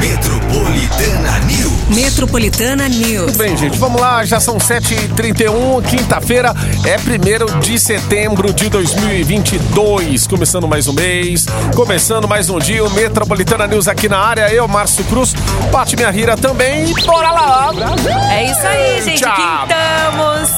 Metropolitana News. Metropolitana News. Muito bem, gente, vamos lá, já são 7h31, quinta-feira, é 1 de setembro de 2022. Começando mais um mês, começando mais um dia, o Metropolitana News aqui na área. Eu, Márcio Cruz, Pati Minha Rira também. E bora lá! É isso aí, gente, Tchau. quintamos.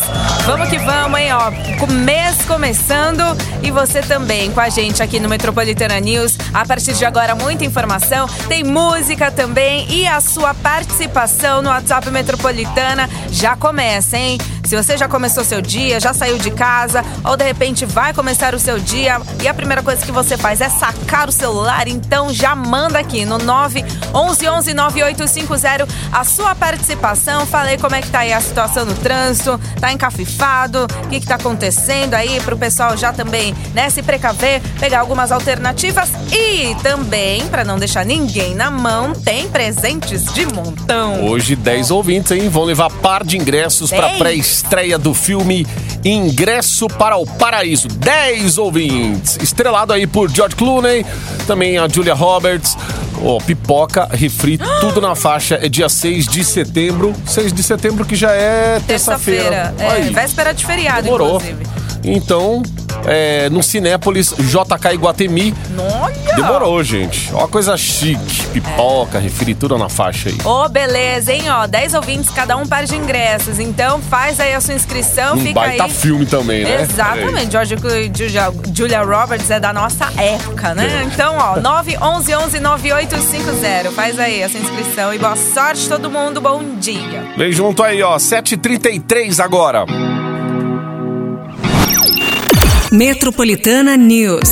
Vamos que vamos, hein, ó. O mês começando e você também com a gente aqui no Metropolitana News. A partir de agora, muita informação, tem música também e a sua participação no WhatsApp Metropolitana já começa, hein? Se você já começou seu dia, já saiu de casa ou de repente vai começar o seu dia e a primeira coisa que você faz é sacar o celular, então já manda aqui no 911 9850 a sua participação. Falei como é que tá aí a situação no trânsito, tá encafifado, o que que tá acontecendo aí pro pessoal já também, né, se precaver, pegar algumas alternativas e também, para não deixar ninguém na mão, tem presentes de montão. Hoje, 10 ouvintes, hein? Vão levar par de ingressos para Dez? Pré-estreia do filme Ingresso para o Paraíso. 10 ouvintes. Estrelado aí por George Clooney, também a Julia Roberts. Ó, pipoca, refri, tudo na faixa. É dia 6 de setembro. 6 de setembro que já é terça-feira. Terça-feira, é, véspera de feriado, Demorou. inclusive. Então, é, no Cinépolis, JK Iguatemi. Olha! Demorou, gente. Ó, coisa chique. Pipoca, refri, tudo na faixa aí. Ô, beleza, hein? Ó, 10 ouvintes, cada um par de ingressos. Então faz aí a sua inscrição, Um fica baita aí. filme também, né? Exatamente, George e Julia, Julia Roberts é da nossa época, né? É. Então, ó, 911 9850 Faz aí essa inscrição e boa sorte todo mundo, bom dia. Vem junto aí, ó. 7h33 agora. Metropolitana News.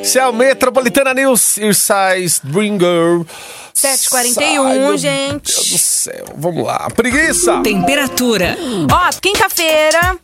Esse é o Metropolitana News, Irsize Bringer. 7h41, Sai, meu gente. Deus do céu, vamos lá. Preguiça! Temperatura. Ó, quinta-feira.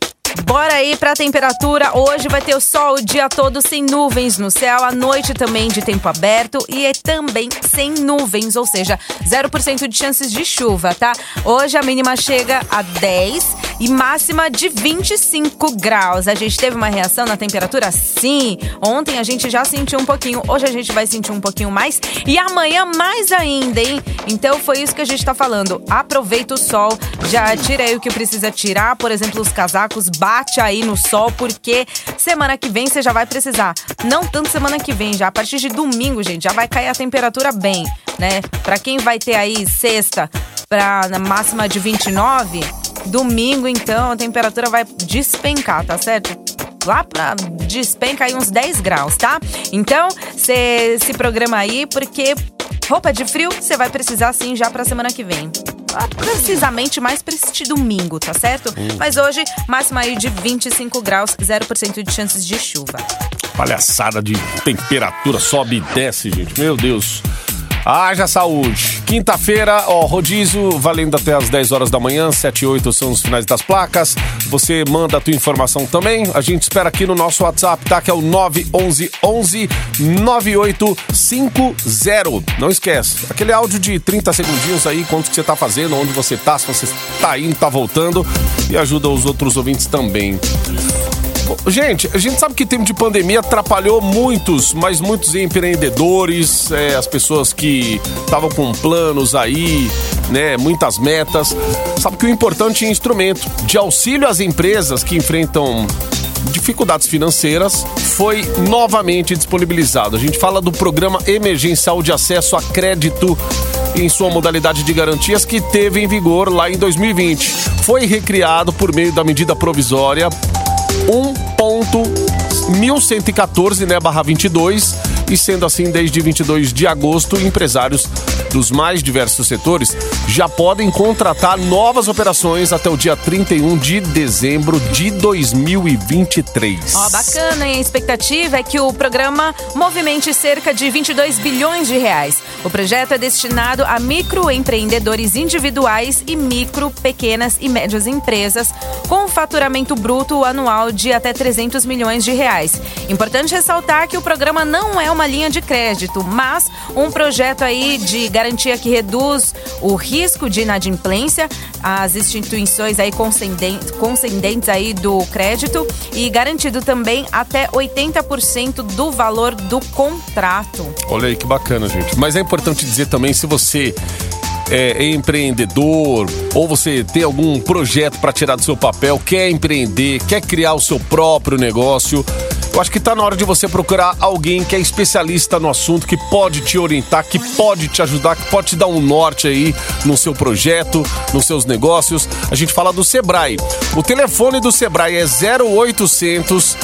Bora aí pra temperatura. Hoje vai ter o sol o dia todo sem nuvens no céu. À noite também de tempo aberto e é também sem nuvens, ou seja, 0% de chances de chuva, tá? Hoje a mínima chega a 10 e máxima de 25 graus. A gente teve uma reação na temperatura? Sim. Ontem a gente já sentiu um pouquinho, hoje a gente vai sentir um pouquinho mais e amanhã mais ainda, hein? Então foi isso que a gente tá falando. Aproveita o sol, já tira aí o que precisa tirar, por exemplo, os casacos, bate aí no sol, porque semana que vem você já vai precisar. Não tanto semana que vem, já a partir de domingo, gente, já vai cair a temperatura bem, né? Pra quem vai ter aí sexta pra na máxima de 29, domingo então a temperatura vai despencar, tá certo? Lá pra despenca aí uns 10 graus, tá? Então, você se programa aí, porque roupa de frio você vai precisar sim já pra semana que vem. Ah, Precisamente mais pra este domingo, tá certo? Mas hoje, máxima aí de 25 graus, 0% de chances de chuva. Palhaçada de temperatura, sobe e desce, gente. Meu Deus. Haja saúde. Quinta-feira, ó, rodízio, valendo até as 10 horas da manhã, 7 e 8 são os finais das placas. Você manda a tua informação também. A gente espera aqui no nosso WhatsApp, tá? Que é o 911 11 9850. Não esquece, aquele áudio de 30 segundinhos aí, quanto que você tá fazendo, onde você tá, se você tá indo, tá voltando. E ajuda os outros ouvintes também. Gente, a gente sabe que tempo de pandemia atrapalhou muitos, mas muitos empreendedores, é, as pessoas que estavam com planos aí, né, muitas metas. Sabe que o importante é instrumento de auxílio às empresas que enfrentam dificuldades financeiras foi novamente disponibilizado. A gente fala do programa emergencial de acesso a crédito em sua modalidade de garantias que teve em vigor lá em 2020. Foi recriado por meio da medida provisória 1.1114, né, barra 22, e sendo assim, desde 22 de agosto, empresários dos mais diversos setores já podem contratar novas operações até o dia 31 de dezembro de 2023. Ó, bacana, hein? A expectativa é que o programa movimente cerca de 22 bilhões de reais. O projeto é destinado a microempreendedores individuais e micro, pequenas e médias empresas com faturamento bruto anual de até 300 milhões de reais. Importante ressaltar que o programa não é uma linha de crédito, mas um projeto aí de garantia que reduz o risco de inadimplência às instituições aí concedentes, aí do crédito e garantido também até 80% do valor do contrato. Olha aí que bacana, gente. Mas é importante dizer também se você é empreendedor ou você tem algum projeto para tirar do seu papel, quer empreender, quer criar o seu próprio negócio, eu acho que está na hora de você procurar alguém que é especialista no assunto, que pode te orientar, que pode te ajudar, que pode te dar um norte aí no seu projeto, nos seus negócios. A gente fala do Sebrae. O telefone do Sebrae é 0800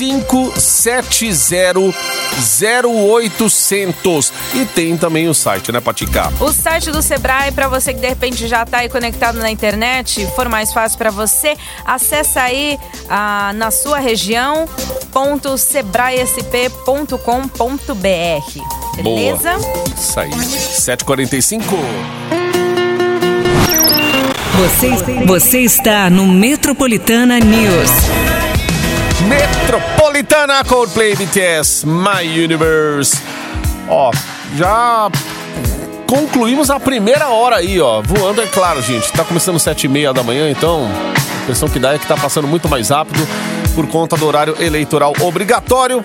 570 0800. E tem também o site, né, Patica? O site do Sebrae, para você que de repente já está aí conectado na internet, for mais fácil para você, acessa aí ah, na sua região www.sebraesp.com.br. Beleza? Boa. Isso aí. 745. Você, você está no Metropolitana News. Metropolitana Coldplay BTS My Universe. Ó, já concluímos a primeira hora aí, ó. Voando, é claro, gente. Tá começando sete e meia da manhã, então a impressão que dá é que tá passando muito mais rápido por conta do horário eleitoral obrigatório.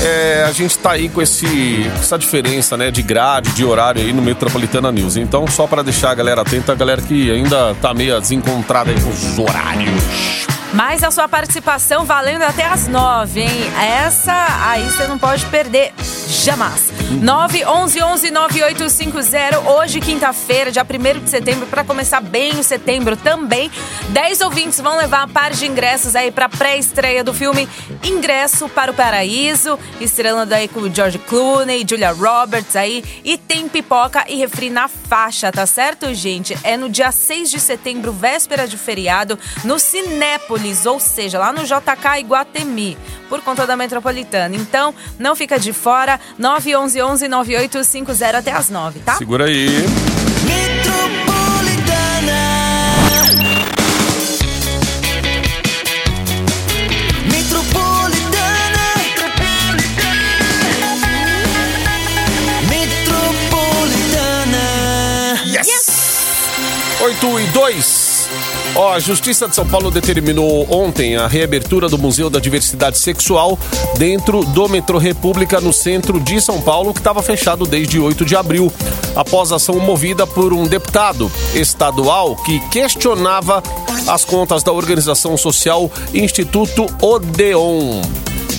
É, a gente tá aí com esse, essa diferença, né, de grade, de horário aí no Metropolitana News. Então, só para deixar a galera atenta, a galera que ainda tá meio desencontrada aí com os horários. Mas a sua participação valendo até as nove, hein? Essa aí você não pode perder jamais. 911-9850, hoje, quinta-feira, dia 1 de setembro, para começar bem o setembro também. 10 ouvintes vão levar a par de ingressos aí para pré-estreia do filme Ingresso para o Paraíso, estrelando aí com George Clooney, Julia Roberts aí. E tem pipoca e refri na faixa, tá certo, gente? É no dia 6 de setembro, véspera de feriado, no Cinépolis, ou seja, lá no JK Iguatemi, por conta da Metropolitana. Então, não fica de fora, 911 9850 até as 9, tá? Segura aí. Metropolitana. Metropolitana. Metropolitana. Yes! 8 e 2. Ó, a Justiça de São Paulo determinou ontem a reabertura do Museu da Diversidade Sexual dentro do Metrô República no centro de São Paulo, que estava fechado desde 8 de abril, após ação movida por um deputado estadual que questionava as contas da organização social Instituto Odeon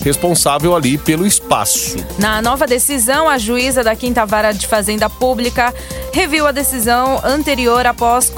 responsável ali pelo espaço. Na nova decisão, a juíza da Quinta Vara de Fazenda Pública reviu a decisão anterior após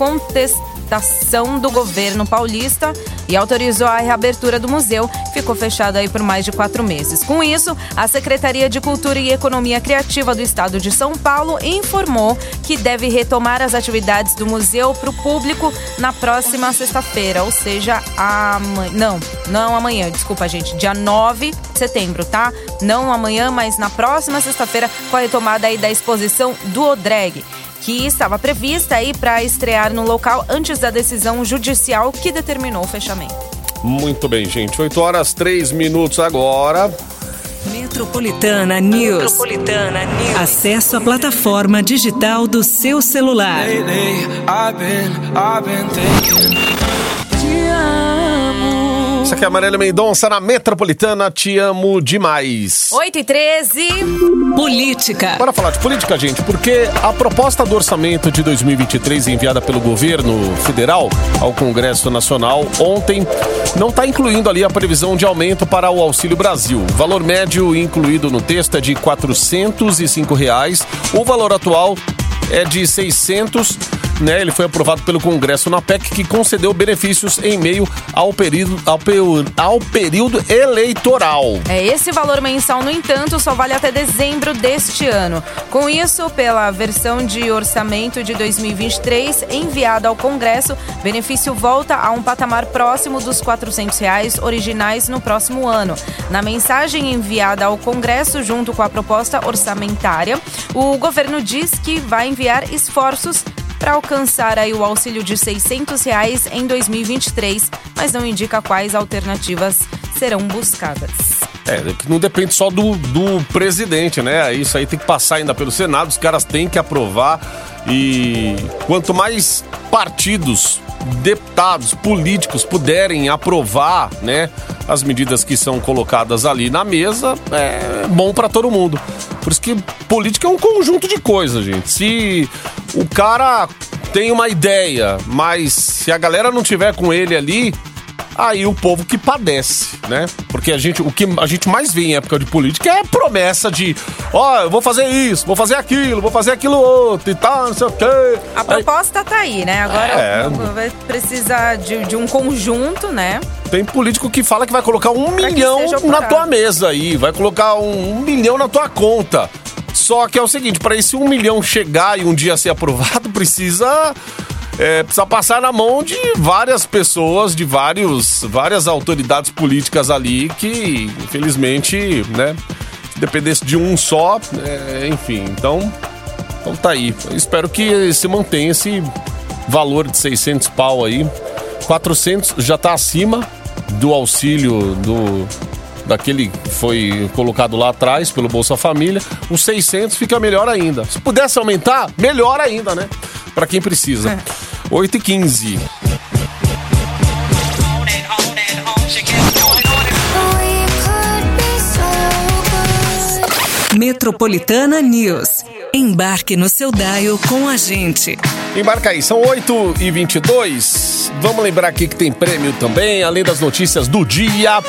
contestação do governo paulista e autorizou a reabertura do museu, ficou fechado aí por mais de quatro meses. Com isso, a Secretaria de Cultura e Economia Criativa do Estado de São Paulo informou que deve retomar as atividades do museu para o público na próxima sexta-feira, ou seja, amanhã. Não, não amanhã, desculpa, gente, dia 9 de setembro, tá? Não amanhã, mas na próxima sexta-feira, com a retomada aí da exposição do Odreg que estava prevista aí para estrear no local antes da decisão judicial que determinou o fechamento. Muito bem, gente. 8 horas 3 minutos agora. Metropolitana News. Metropolitana News. Acesso à plataforma digital do seu celular. Lately, I've been, I've been Isso aqui é a Marília Mendonça na Metropolitana. Te amo demais. 8 e 13. Política. Bora falar de política, gente, porque a proposta do orçamento de 2023 enviada pelo governo federal ao Congresso Nacional ontem não está incluindo ali a previsão de aumento para o Auxílio Brasil. O valor médio incluído no texto é de 405 reais. O valor atual é de 600 né, ele foi aprovado pelo Congresso na PEC, que concedeu benefícios em meio ao período, ao, ao período eleitoral. É, esse valor mensal, no entanto, só vale até dezembro deste ano. Com isso, pela versão de orçamento de 2023 enviada ao Congresso, benefício volta a um patamar próximo dos 400 reais originais no próximo ano. Na mensagem enviada ao Congresso, junto com a proposta orçamentária, o governo diz que vai enviar esforços para alcançar aí o auxílio de 600 reais em 2023, mas não indica quais alternativas serão buscadas. É, que não depende só do, do presidente, né? Isso aí tem que passar ainda pelo Senado, os caras têm que aprovar. E quanto mais partidos, deputados, políticos puderem aprovar, né, as medidas que são colocadas ali na mesa, é bom para todo mundo. Por isso que política é um conjunto de coisas, gente. Se o cara tem uma ideia, mas se a galera não tiver com ele ali, aí o povo que padece, né? Porque a gente, o que a gente mais vê em época de política é promessa de, ó, oh, eu vou fazer isso, vou fazer aquilo, vou fazer aquilo outro e tal, não sei o quê. A proposta aí, tá aí, né? Agora é, vai precisar de, de um conjunto, né? Tem político que fala que vai colocar um pra milhão na tua mesa aí, vai colocar um, um milhão na tua conta. Só que é o seguinte, para esse um milhão chegar e um dia ser aprovado, precisa é, precisa passar na mão de várias pessoas, de vários, várias autoridades políticas ali que, infelizmente, né, se dependesse de um só, é, enfim, então, então tá aí. Eu espero que se mantenha esse valor de 600 pau aí. 400 já tá acima do auxílio do daquele que foi colocado lá atrás pelo Bolsa Família. Os 600 fica melhor ainda. Se pudesse aumentar, melhor ainda, né? Para quem precisa. É. 8 e 15. Metropolitana News. Embarque no seu Daio com a gente. Embarca aí, são 8 e 22 Vamos lembrar aqui que tem prêmio também, além das notícias do dia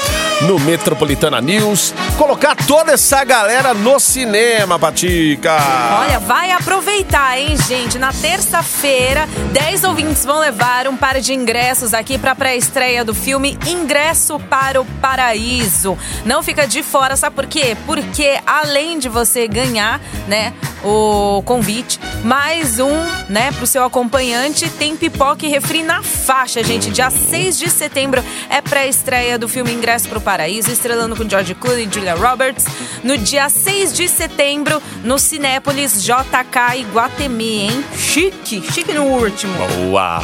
no Metropolitana News. Colocar toda essa galera no cinema, Patica. Olha, vai aproveitar, hein, gente? Na terça-feira, 10 ouvintes vão levar um par de ingressos aqui para a pré-estreia do filme Ingresso para o Paraíso. Não fica de fora, sabe por quê? Porque além de você ganhar, né, o convite, mais um, né, pro seu acompanhante, tem pipoca e refri na faixa, gente. Dia 6 de setembro é pré-estreia do filme Ingresso pro Paraíso, estrelando com George Clooney e Julia Roberts. No dia 6 de setembro, no Cinépolis JK e Guatemi, hein? Chique, chique no último. Boa!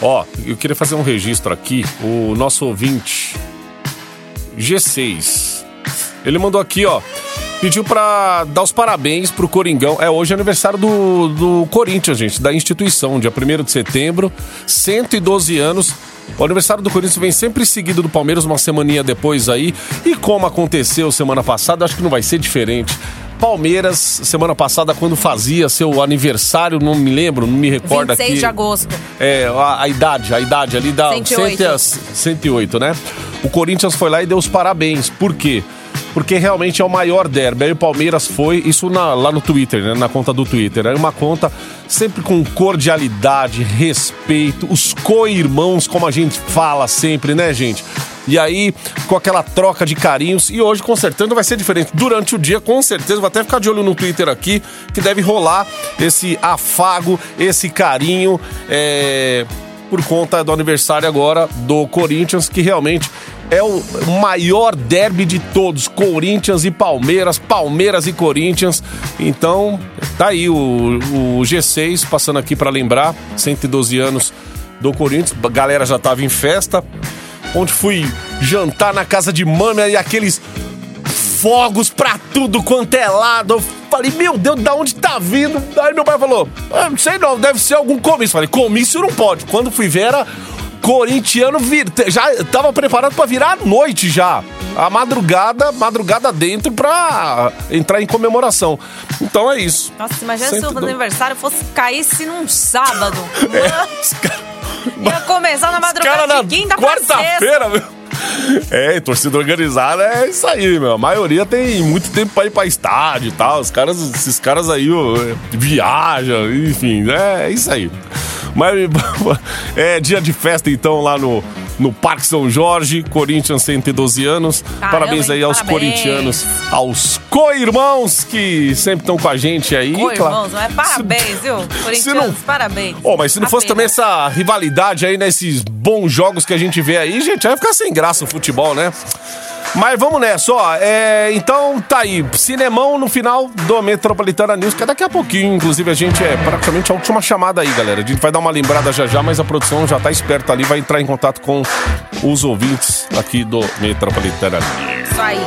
Ó, eu queria fazer um registro aqui. O nosso ouvinte, G6, ele mandou aqui, ó pediu para dar os parabéns pro Coringão. É hoje é aniversário do, do Corinthians, gente, da instituição, dia 1 de setembro, 112 anos. O aniversário do Corinthians vem sempre seguido do Palmeiras, uma semaninha depois aí. E como aconteceu semana passada, acho que não vai ser diferente. Palmeiras, semana passada, quando fazia seu aniversário, não me lembro, não me recordo 26 aqui. de agosto. É, a, a, idade, a idade ali da 108. 108, né? O Corinthians foi lá e deu os parabéns. Por quê? porque realmente é o maior derby. Aí o Palmeiras foi, isso na, lá no Twitter, né, na conta do Twitter. Aí uma conta sempre com cordialidade, respeito, os co-irmãos, como a gente fala sempre, né, gente? E aí, com aquela troca de carinhos. E hoje, com certeza, vai ser diferente. Durante o dia, com certeza, vou até ficar de olho no Twitter aqui, que deve rolar esse afago, esse carinho. É por conta do aniversário agora do Corinthians, que realmente é o maior derby de todos, Corinthians e Palmeiras, Palmeiras e Corinthians. Então, tá aí o, o G6 passando aqui para lembrar, 112 anos do Corinthians. A galera já tava em festa. Onde fui jantar na casa de mãe e aqueles fogos pra tudo quanto é lado. Eu falei, meu Deus, da onde tá vindo? Aí meu pai falou, ah, não sei não, deve ser algum comício. Falei, comício não pode. Quando fui ver, era corintiano vir, já tava preparado para virar a noite já. A madrugada, madrugada dentro pra entrar em comemoração. Então é isso. Nossa, imagina se o aniversário fosse caísse num sábado. É, Ia começar na madrugada de quinta quarta-feira, meu. É, torcida organizada é isso aí, meu. A maioria tem muito tempo pra ir pra estádio e tal. Os caras, esses caras aí ó, viajam, enfim, é, é isso aí. Mas é dia de festa então lá no, no Parque São Jorge, Corinthians 112 anos. Caramba, parabéns aí aos parabéns. corintianos, aos co-irmãos que sempre estão com a gente aí. Co-irmãos, claro. é parabéns, viu? Corintianos, não... parabéns. Oh, mas se não fosse também essa rivalidade aí nesses bons jogos que a gente vê aí, gente, vai ficar sem graça o futebol, né? Mas vamos nessa, ó. É, então tá aí. Cinemão no final do Metropolitana News, que é daqui a pouquinho. Inclusive, a gente é praticamente a última chamada aí, galera. A gente vai dar uma lembrada já já, mas a produção já tá esperta ali, vai entrar em contato com os ouvintes aqui do Metropolitana News. Isso aí.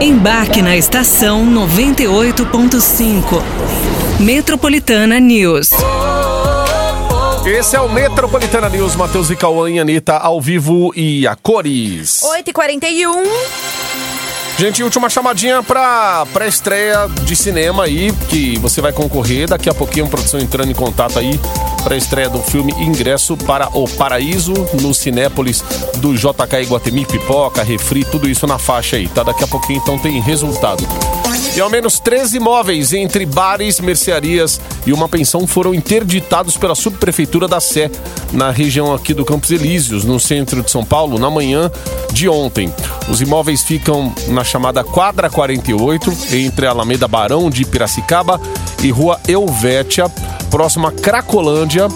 Embarque na estação 98.5. Metropolitana News. Esse é o Metropolitana News, Matheus e Cauã e Anitta ao vivo e a cores. 8h41. Gente, última chamadinha pra pré-estreia de cinema aí, que você vai concorrer. Daqui a pouquinho a produção entrando em contato aí para a estreia do filme Ingresso para o Paraíso no Cinépolis do JK Iguatemi, Pipoca, Refri, tudo isso na faixa aí, tá? Daqui a pouquinho então tem resultado. E ao menos 13 imóveis entre bares, mercearias e uma pensão foram interditados pela subprefeitura da Sé, na região aqui do Campos Elíseos, no centro de São Paulo, na manhã de ontem. Os imóveis ficam na chamada Quadra 48, entre a Alameda Barão de Piracicaba e Rua Elvétia, próxima a Cracolândia,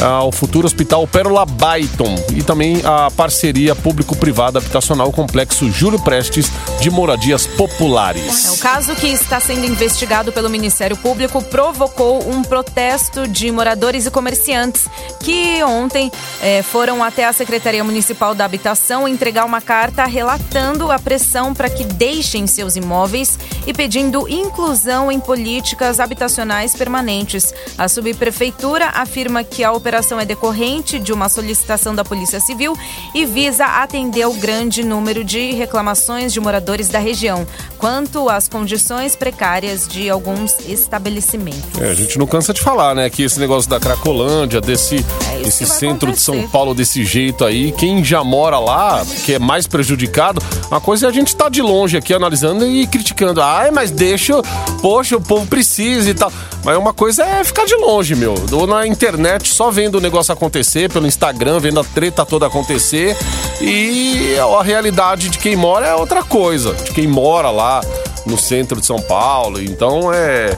ao futuro Hospital Pérola Baiton e também a parceria público-privada habitacional Complexo Júlio Prestes de Moradias Populares. É, o caso que está sendo investigado pelo Ministério Público provocou um protesto de moradores e comerciantes que ontem eh, foram até a Secretaria Municipal da Habitação entregar uma carta relatando a pressão para que deixem seus imóveis e pedindo inclusão em políticas habitacionais permanentes. A subprefeitura afirma que a operação é decorrente de uma solicitação da Polícia Civil e visa atender o grande número de reclamações de moradores da região quanto às condições precárias de alguns estabelecimentos. É, a gente não cansa de falar, né? Que esse negócio da Cracolândia, desse É esse centro de São acontecer. Paulo desse jeito aí, quem já mora lá, que é mais prejudicado, uma coisa é a gente estar de longe aqui analisando e criticando. Ai, mas deixa, poxa, o povo precisa e tal. Mas uma coisa é ficar de longe, meu. Ou na internet, só vendo o negócio acontecer, pelo Instagram, vendo a treta toda acontecer. E a realidade de quem mora é outra coisa. De quem mora lá no centro de São Paulo. Então é.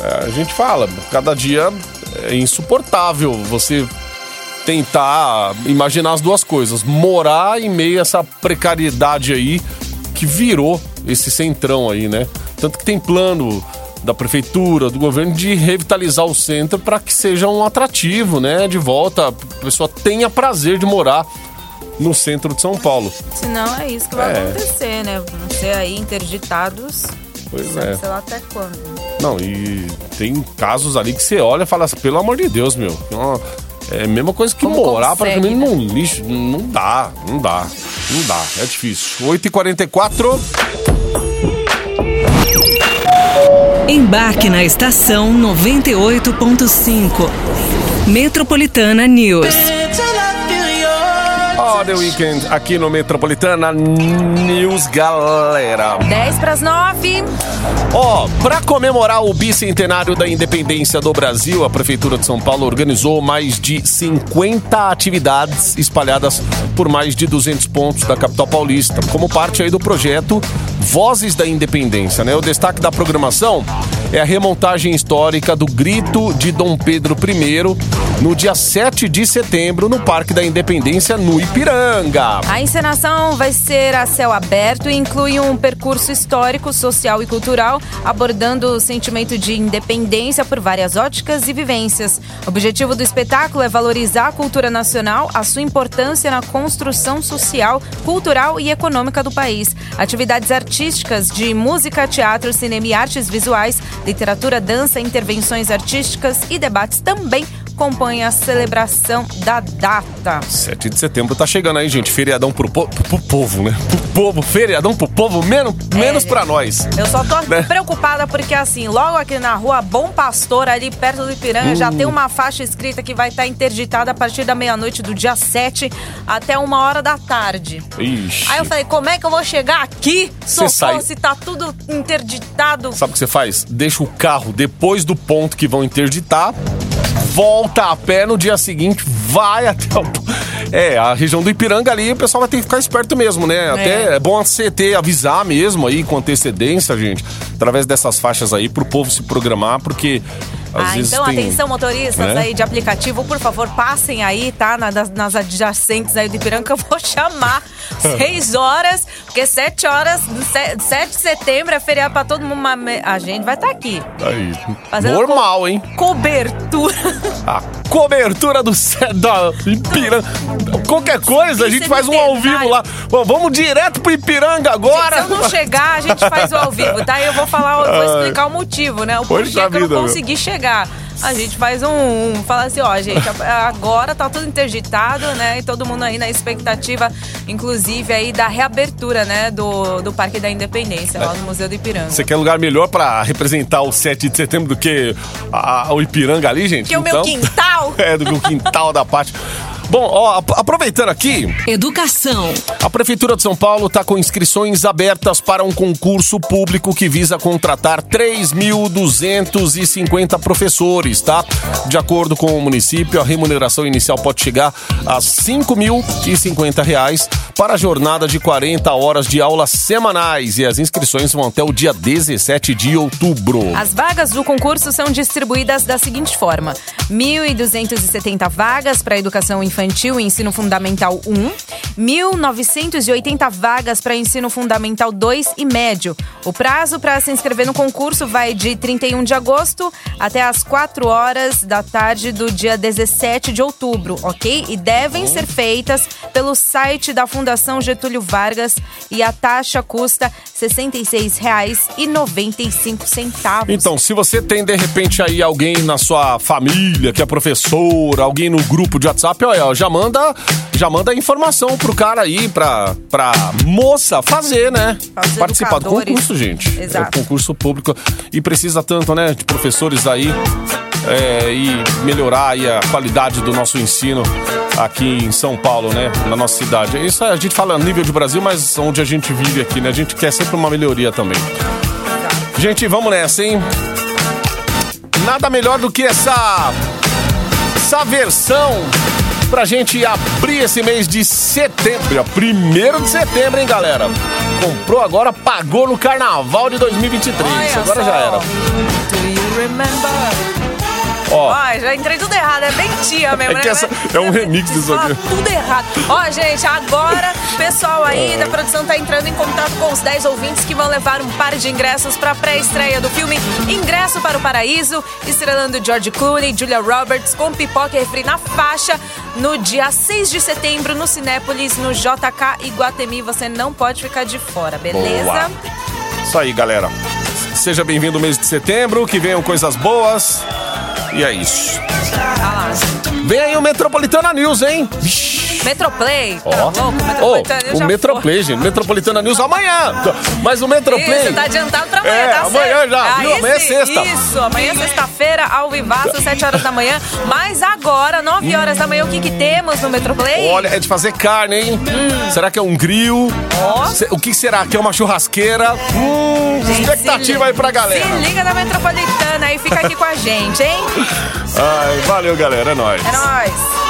é, a gente fala, cada dia é insuportável você tentar imaginar as duas coisas. Morar em meio a essa precariedade aí que virou esse centrão aí, né? Tanto que tem plano da prefeitura, do governo de revitalizar o centro para que seja um atrativo, né? De volta, a pessoa tenha prazer de morar no centro de São Paulo. Senão é isso que vai É. acontecer, né? Vão ser aí interditados. Pois é. Sei lá até quando. Não, e tem casos ali que você olha e fala assim, pelo amor de Deus, meu. É a mesma coisa que Como morar consegue, praticamente né? num lixo. Não dá, não dá. Não dá, é difícil. 8h44. Embarque na estação 98.5. Metropolitana News. Ó, The Weekend aqui no Metropolitana News, galera. 10 para as 9. Ó, pra comemorar o bicentenário da independência do Brasil, a Prefeitura de São Paulo organizou mais de 50 atividades espalhadas por mais de 200 pontos da capital paulista, como parte aí do projeto Vozes da Independência, né? O destaque da programação é a remontagem histórica do Grito de Dom Pedro I no dia 7 de setembro no Parque da Independência, no Ipiranga. A encenação vai ser a céu aberto e inclui um percurso histórico, social e cultural, abordando o sentimento de independência por várias óticas e vivências. O objetivo do espetáculo é valorizar a cultura nacional, a sua importância na construção social, cultural e econômica do país. Atividades artísticas de música, teatro, cinema e artes visuais, literatura, dança, intervenções artísticas e debates também compõem a celebração da data. 7 de setembro tá chegando aí, gente. Feriadão pro, po pro povo, né? Pro povo, feriadão pro povo, menos, menos pra nós. Eu só tô Né? preocupada porque, assim, logo aqui na rua Bom Pastor, ali perto do Ipiranga, Hum. já tem uma faixa escrita que vai estar interditada a partir da meia-noite do dia 7 até uma hora da tarde. Ixi. Aí eu falei, como é que eu vou chegar aqui? Sai- Socorro, se tá tudo interditado. Sabe o que você faz? Deixa o carro depois do ponto que vão interditar, volta a pé no dia seguinte, vai até o. É, a região do Ipiranga ali, o pessoal vai ter que ficar esperto mesmo, né? Até é bom a CT avisar mesmo aí com antecedência, gente, através dessas faixas aí, pro povo se programar, porque às ah, então tem. atenção motoristas né? aí de aplicativo, por favor, passem aí, tá? Na- das- nas adjacentes aí do Ipiranga que eu vou chamar. Seis horas, porque sete horas, se- 7 de setembro é feriado pra todo mundo. mas A gente vai estar aqui. Aí, normal, hein? Cobertura. Ah, cobertura do da Ipiranga. Qualquer coisa, a gente é faz um ao vivo lá. Bom, vamos direto pro Ipiranga agora. Se eu não chegar, a gente faz o ao vivo, tá? E eu vou falar, eu vou explicar o motivo, né? O porquê que eu não consegui chegar. A gente faz um, um fala assim, ó, gente, agora tá tudo interditado, né? E todo mundo aí na expectativa, inclusive aí da reabertura, né, do, do Parque da Independência, lá no Museu do Ipiranga. Você quer lugar melhor pra representar o 7 de setembro do que a- o Ipiranga ali, gente? Que é o meu quintal. É, do quintal da parte. Bom, ó, ap- aproveitando aqui, Educação. a Prefeitura de São Paulo está com inscrições abertas para um concurso público que visa contratar 3.250 professores, tá? De acordo com o município, a remuneração inicial pode chegar a 5.050 reais para a jornada de 40 horas de aulas semanais e as inscrições vão até o dia 17 de outubro. As vagas do concurso são distribuídas da seguinte forma: 1.270 vagas para educação infantil e ensino fundamental 1, 1.980 vagas para ensino fundamental 2 e médio. O prazo para se inscrever no concurso vai de 31 de agosto até as 4 horas da tarde do dia 17 de outubro, ok? E devem ser feitas pelo site da Fundação Getúlio Vargas e a taxa custa R$ 66,95. Então, se você tem de repente aí alguém na sua família que é professor, alguém no grupo de WhatsApp, olha, ó, já manda, já manda informação pro cara aí, pra, pra moça fazer, né? Aos Participar do concurso, gente. Exato. É um concurso público e precisa tanto, né, de professores aí é, e melhorar aí a qualidade do nosso ensino aqui em São Paulo, né, na nossa cidade. Isso a gente fala nível de Brasil, mas onde a gente vive aqui, né? A gente quer sempre uma melhoria também. Gente, vamos nessa, hein? Nada melhor do que essa essa versão pra gente abrir esse mês de setembro, primeiro de setembro, hein, galera? Comprou agora, pagou no carnaval de 2023. Olha agora só. já era. Do you remember? Ó, Ó, já entrei tudo errado, é bem tia mesmo, É né? que essa- é um remix disso aqui. tudo errado. Ó, gente, agora o pessoal aí da produção tá entrando em contato com os 10 ouvintes que vão levar um par de ingressos pra pré-estreia do filme Ingresso para o Paraíso, estrelando George Clooney, Julia Roberts, com pipoca e refri na faixa, no dia 6 de setembro, no Cinépolis, no JK Iguatemi. Você não pode ficar de fora, beleza? Boa. isso aí, galera. Seja bem-vindo ao mês de setembro, que venham coisas boas. E é isso. Vem aí o Metropolitana News, hein? Vixe. Metroplay. Ó, Tá louco? Ô, Metropolitana já o. Metroplay, gente. Metropolitana News amanhã. Mas o Metroplay. Isso, tá adiantado pra amanhã, É, tá amanhã certo. já, viu? Amanhã é sexta. Isso, amanhã é sexta-feira, ao vivaço, 7 horas da manhã. Mas agora, 9 horas da manhã, o que que temos no Metroplay? Olha, é de fazer carne, hein? Será que é um grill? Ó. Se- O que será? Que é uma churrasqueira? Hum, Gente, expectativa aí pra galera. Se liga na Metropolitana aí, fica aqui com a gente, hein? Ai, valeu, galera. É nóis. É nóis.